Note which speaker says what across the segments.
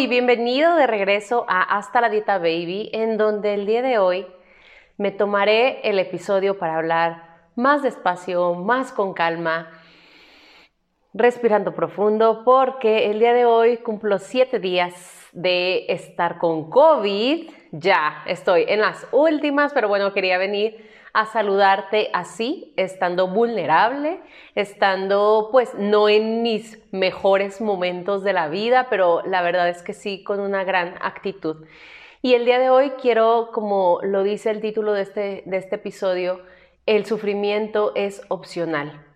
Speaker 1: Y bienvenido de regreso a Hasta la Dieta Baby, en donde el día de hoy me tomaré el episodio para hablar más despacio, más con calma, respirando profundo, porque el día de hoy cumplo siete días de estar con COVID. Ya estoy en las últimas, pero bueno, quería venir a saludarte así, estando vulnerable, estando pues no en mis mejores momentos de la vida, pero la verdad es que sí con una gran actitud. Y el día de hoy quiero, como lo dice el título de este, de este episodio, el sufrimiento es opcional.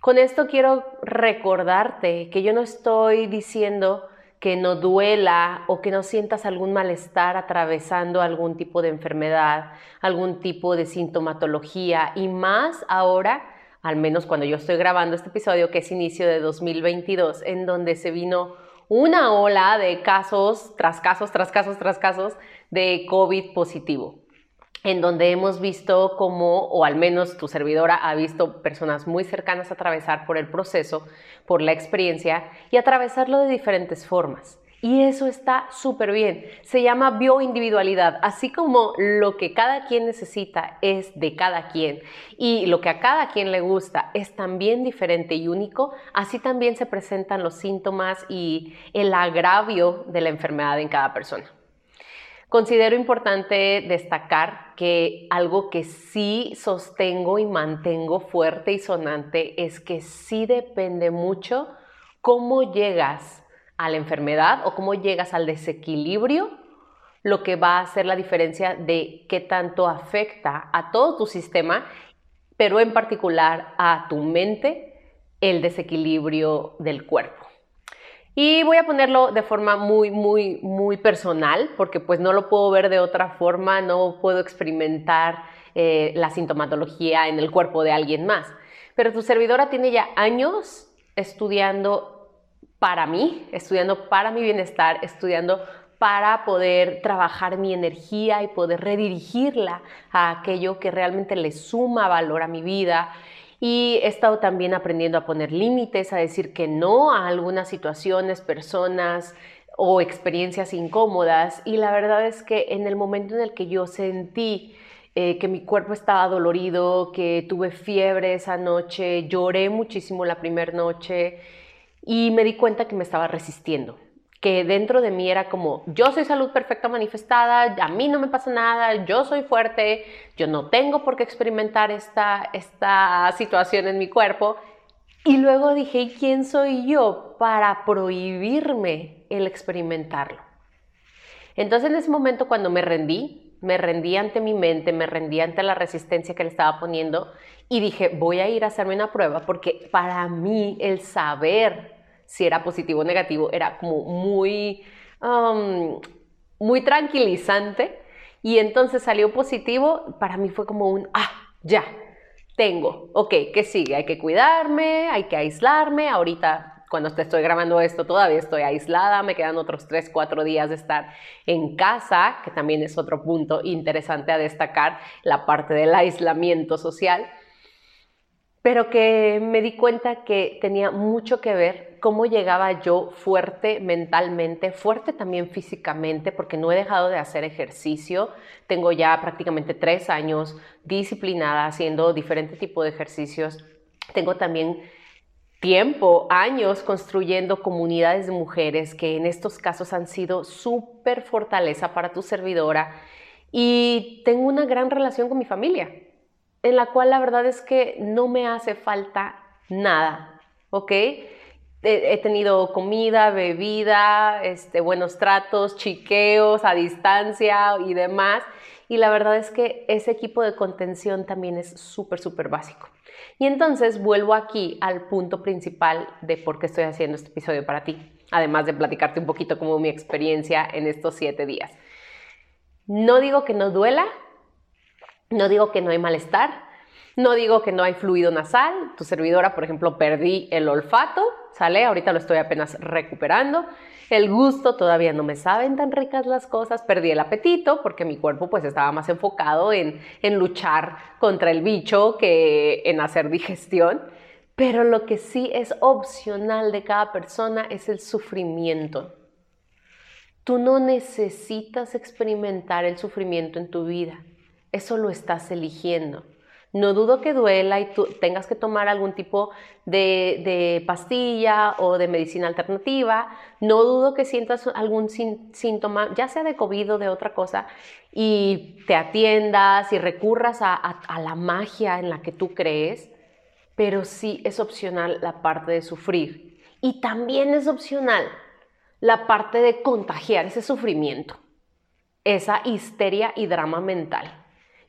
Speaker 1: Con esto quiero recordarte que yo no estoy diciendo que no duela o que no sientas algún malestar atravesando algún tipo de enfermedad, algún tipo de sintomatología y más ahora, al menos cuando yo estoy grabando este episodio que es inicio de 2022, en donde se vino una ola de casos tras casos, tras casos, tras casos de COVID positivo en donde hemos visto como, o al menos tu servidora ha visto personas muy cercanas atravesar por el proceso, por la experiencia y atravesarlo de diferentes formas. Y eso está súper bien. Se llama bioindividualidad. Así como lo que cada quien necesita es de cada quien y lo que a cada quien le gusta es también diferente y único, así también se presentan los síntomas y el agravio de la enfermedad en cada persona. Considero importante destacar que algo que sí sostengo y mantengo fuerte y sonante es que sí depende mucho cómo llegas a la enfermedad o cómo llegas al desequilibrio, lo que va a hacer la diferencia de qué tanto afecta a todo tu sistema, pero en particular a tu mente, el desequilibrio del cuerpo. Y voy a ponerlo de forma muy, muy, muy personal, porque pues no lo puedo ver de otra forma, no puedo experimentar eh, la sintomatología en el cuerpo de alguien más. Pero tu servidora tiene ya años estudiando para mí, estudiando para mi bienestar, estudiando para poder trabajar mi energía y poder redirigirla a aquello que realmente le suma valor a mi vida y he estado también aprendiendo a poner límites, a decir que no a algunas situaciones, personas o experiencias incómodas. Y la verdad es que en el momento en el que yo sentí eh, que mi cuerpo estaba dolorido, que tuve fiebre esa noche, lloré muchísimo la primera noche y me di cuenta que me estaba resistiendo que dentro de mí era como, yo soy salud perfecta manifestada, a mí no me pasa nada, yo soy fuerte, yo no tengo por qué experimentar esta, esta situación en mi cuerpo. Y luego dije, ¿y quién soy yo para prohibirme el experimentarlo? Entonces en ese momento cuando me rendí, me rendí ante mi mente, me rendí ante la resistencia que le estaba poniendo y dije, voy a ir a hacerme una prueba porque para mí el saber si era positivo o negativo, era como muy, muy tranquilizante. Y entonces salió positivo, para mí fue como un, ah, ya, tengo, ok, ¿qué sigue? Hay que cuidarme, hay que aislarme. Ahorita, cuando te estoy grabando esto, todavía estoy aislada, me quedan otros 3, 4 días de estar en casa, que también es otro punto interesante a destacar, la parte del aislamiento social pero que me di cuenta que tenía mucho que ver cómo llegaba yo fuerte mentalmente, fuerte también físicamente, porque no he dejado de hacer ejercicio. Tengo ya prácticamente tres años disciplinada haciendo diferente tipo de ejercicios. Tengo también tiempo, años construyendo comunidades de mujeres que en estos casos han sido súper fortaleza para tu servidora. Y tengo una gran relación con mi familia en la cual la verdad es que no me hace falta nada, ¿ok? He, tenido comida, bebida, este, buenos tratos, chiqueos a distancia y demás. y la verdad es que ese equipo de contención también es súper, súper básico. Y entonces vuelvo aquí al punto principal de por qué estoy haciendo este episodio para ti, además de platicarte un poquito como mi experiencia en estos siete días. No digo que no duela, no digo que no hay malestar, no digo que no hay fluido nasal, tu servidora, por ejemplo, perdí el olfato, ¿sale? Ahorita lo estoy apenas recuperando. El gusto, todavía no me saben tan ricas las cosas, perdí el apetito porque mi cuerpo pues estaba más enfocado en, en luchar contra el bicho que en hacer digestión. Pero lo que sí es opcional de cada persona es el sufrimiento. Tú no necesitas experimentar el sufrimiento en tu vida. Eso lo estás eligiendo. No dudo que duela y tú tengas que tomar algún tipo de, pastilla o de medicina alternativa. No dudo que sientas algún síntoma, ya sea de COVID o de otra cosa, y te atiendas y recurras a, a la magia en la que tú crees. Pero sí es opcional la parte de sufrir. Y también es opcional la parte de contagiar ese sufrimiento, esa histeria y drama mental.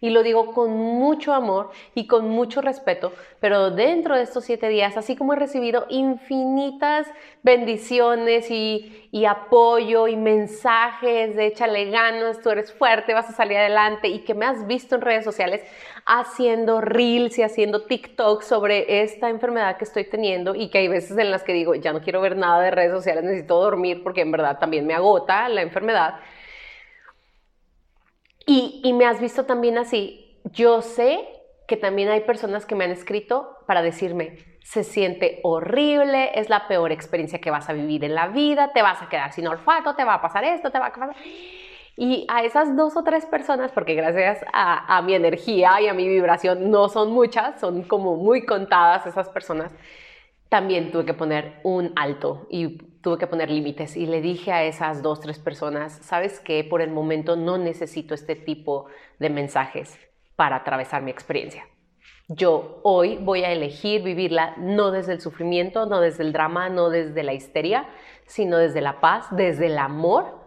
Speaker 1: Y lo digo con mucho amor y con mucho respeto, pero dentro de estos siete días, así como he recibido infinitas bendiciones y, y apoyo y mensajes de échale ganas, tú eres fuerte, vas a salir adelante y que me has visto en redes sociales haciendo reels y haciendo TikTok sobre esta enfermedad que estoy teniendo y que hay veces en las que digo, ya no quiero ver nada de redes sociales, necesito dormir porque en verdad también me agota la enfermedad y, me has visto también así. Yo sé que también hay personas que me han escrito para decirme, se siente horrible, es la peor experiencia que vas a vivir en la vida, te vas a quedar sin olfato, te va a pasar esto, te va a pasar... Y a esas dos o tres personas, porque gracias a, a mi energía y a mi vibración no son muchas, son como muy contadas esas personas, también tuve que poner un alto y tuve que poner límites y le dije a esas dos, tres personas, sabes que por el momento no necesito este tipo de mensajes para atravesar mi experiencia. Yo hoy voy a elegir vivirla no desde el sufrimiento, no desde el drama, no desde la histeria, sino desde la paz, desde el amor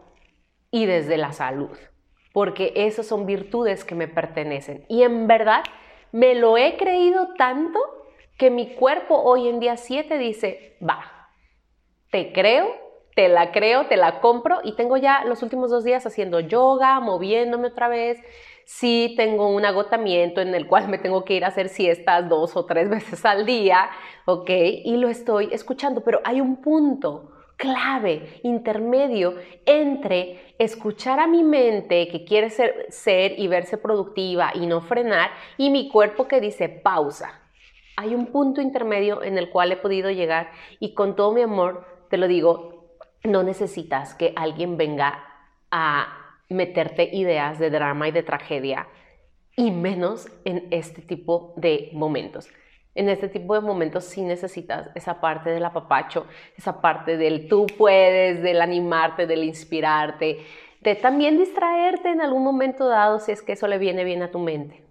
Speaker 1: y desde la salud. Porque esas son virtudes que me pertenecen. Y en verdad me lo he creído tanto que mi cuerpo hoy en día 7 dice, va, te creo, te la creo, te la compro y tengo ya los últimos dos días haciendo yoga, moviéndome otra vez. Sí tengo un agotamiento en el cual me tengo que ir a hacer siestas dos o tres veces al día, ¿ok? Y lo estoy escuchando, pero hay un punto clave, intermedio, entre escuchar a mi mente que quiere ser, ser y verse productiva y no frenar y mi cuerpo que dice pausa. Hay un punto intermedio en el cual he podido llegar y con todo mi amor te lo digo, no necesitas que alguien venga a meterte ideas de drama y de tragedia, y menos en este tipo de momentos. En este tipo de momentos sí necesitas esa parte del apapacho, esa parte del tú puedes, del animarte, del inspirarte, de también distraerte en algún momento dado si es que eso le viene bien a tu mente.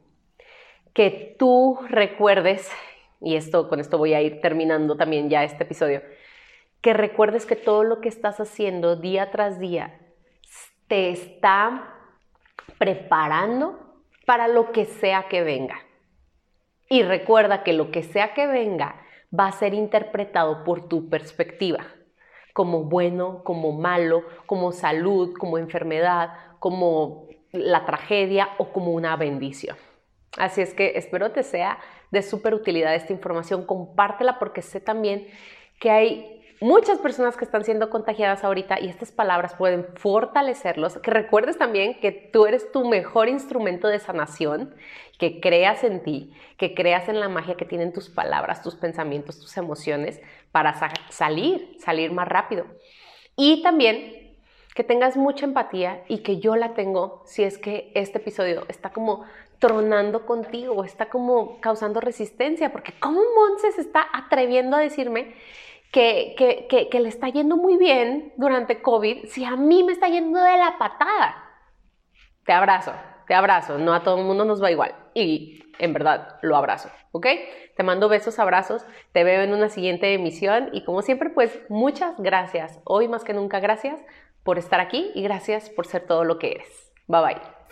Speaker 1: Que tú recuerdes, y esto con esto voy a ir terminando también ya este episodio, que recuerdes que todo lo que estás haciendo día tras día te está preparando para lo que sea que venga. Y recuerda que lo que sea que venga va a ser interpretado por tu perspectiva, como bueno, como malo, como salud, como enfermedad, como la tragedia o como una bendición. Así es que espero te sea de súper utilidad esta información, compártela porque sé también que hay muchas personas que están siendo contagiadas ahorita y estas palabras pueden fortalecerlos. Que recuerdes también que tú eres tu mejor instrumento de sanación, que creas en ti, que creas en la magia que tienen tus palabras, tus pensamientos, tus emociones para salir, salir más rápido. Y también que tengas mucha empatía y que yo la tengo si es que este episodio está como tronando contigo, está como causando resistencia, porque ¿cómo Monse se está atreviendo a decirme que, le está yendo muy bien durante COVID si a mí me está yendo de la patada. Te abrazo, te abrazo, no a todo el mundo nos va igual y en verdad lo abrazo, ¿ok? Te mando besos, abrazos, te veo en una siguiente emisión y como siempre pues muchas gracias, hoy más que nunca gracias por estar aquí y gracias por ser todo lo que eres. Bye bye.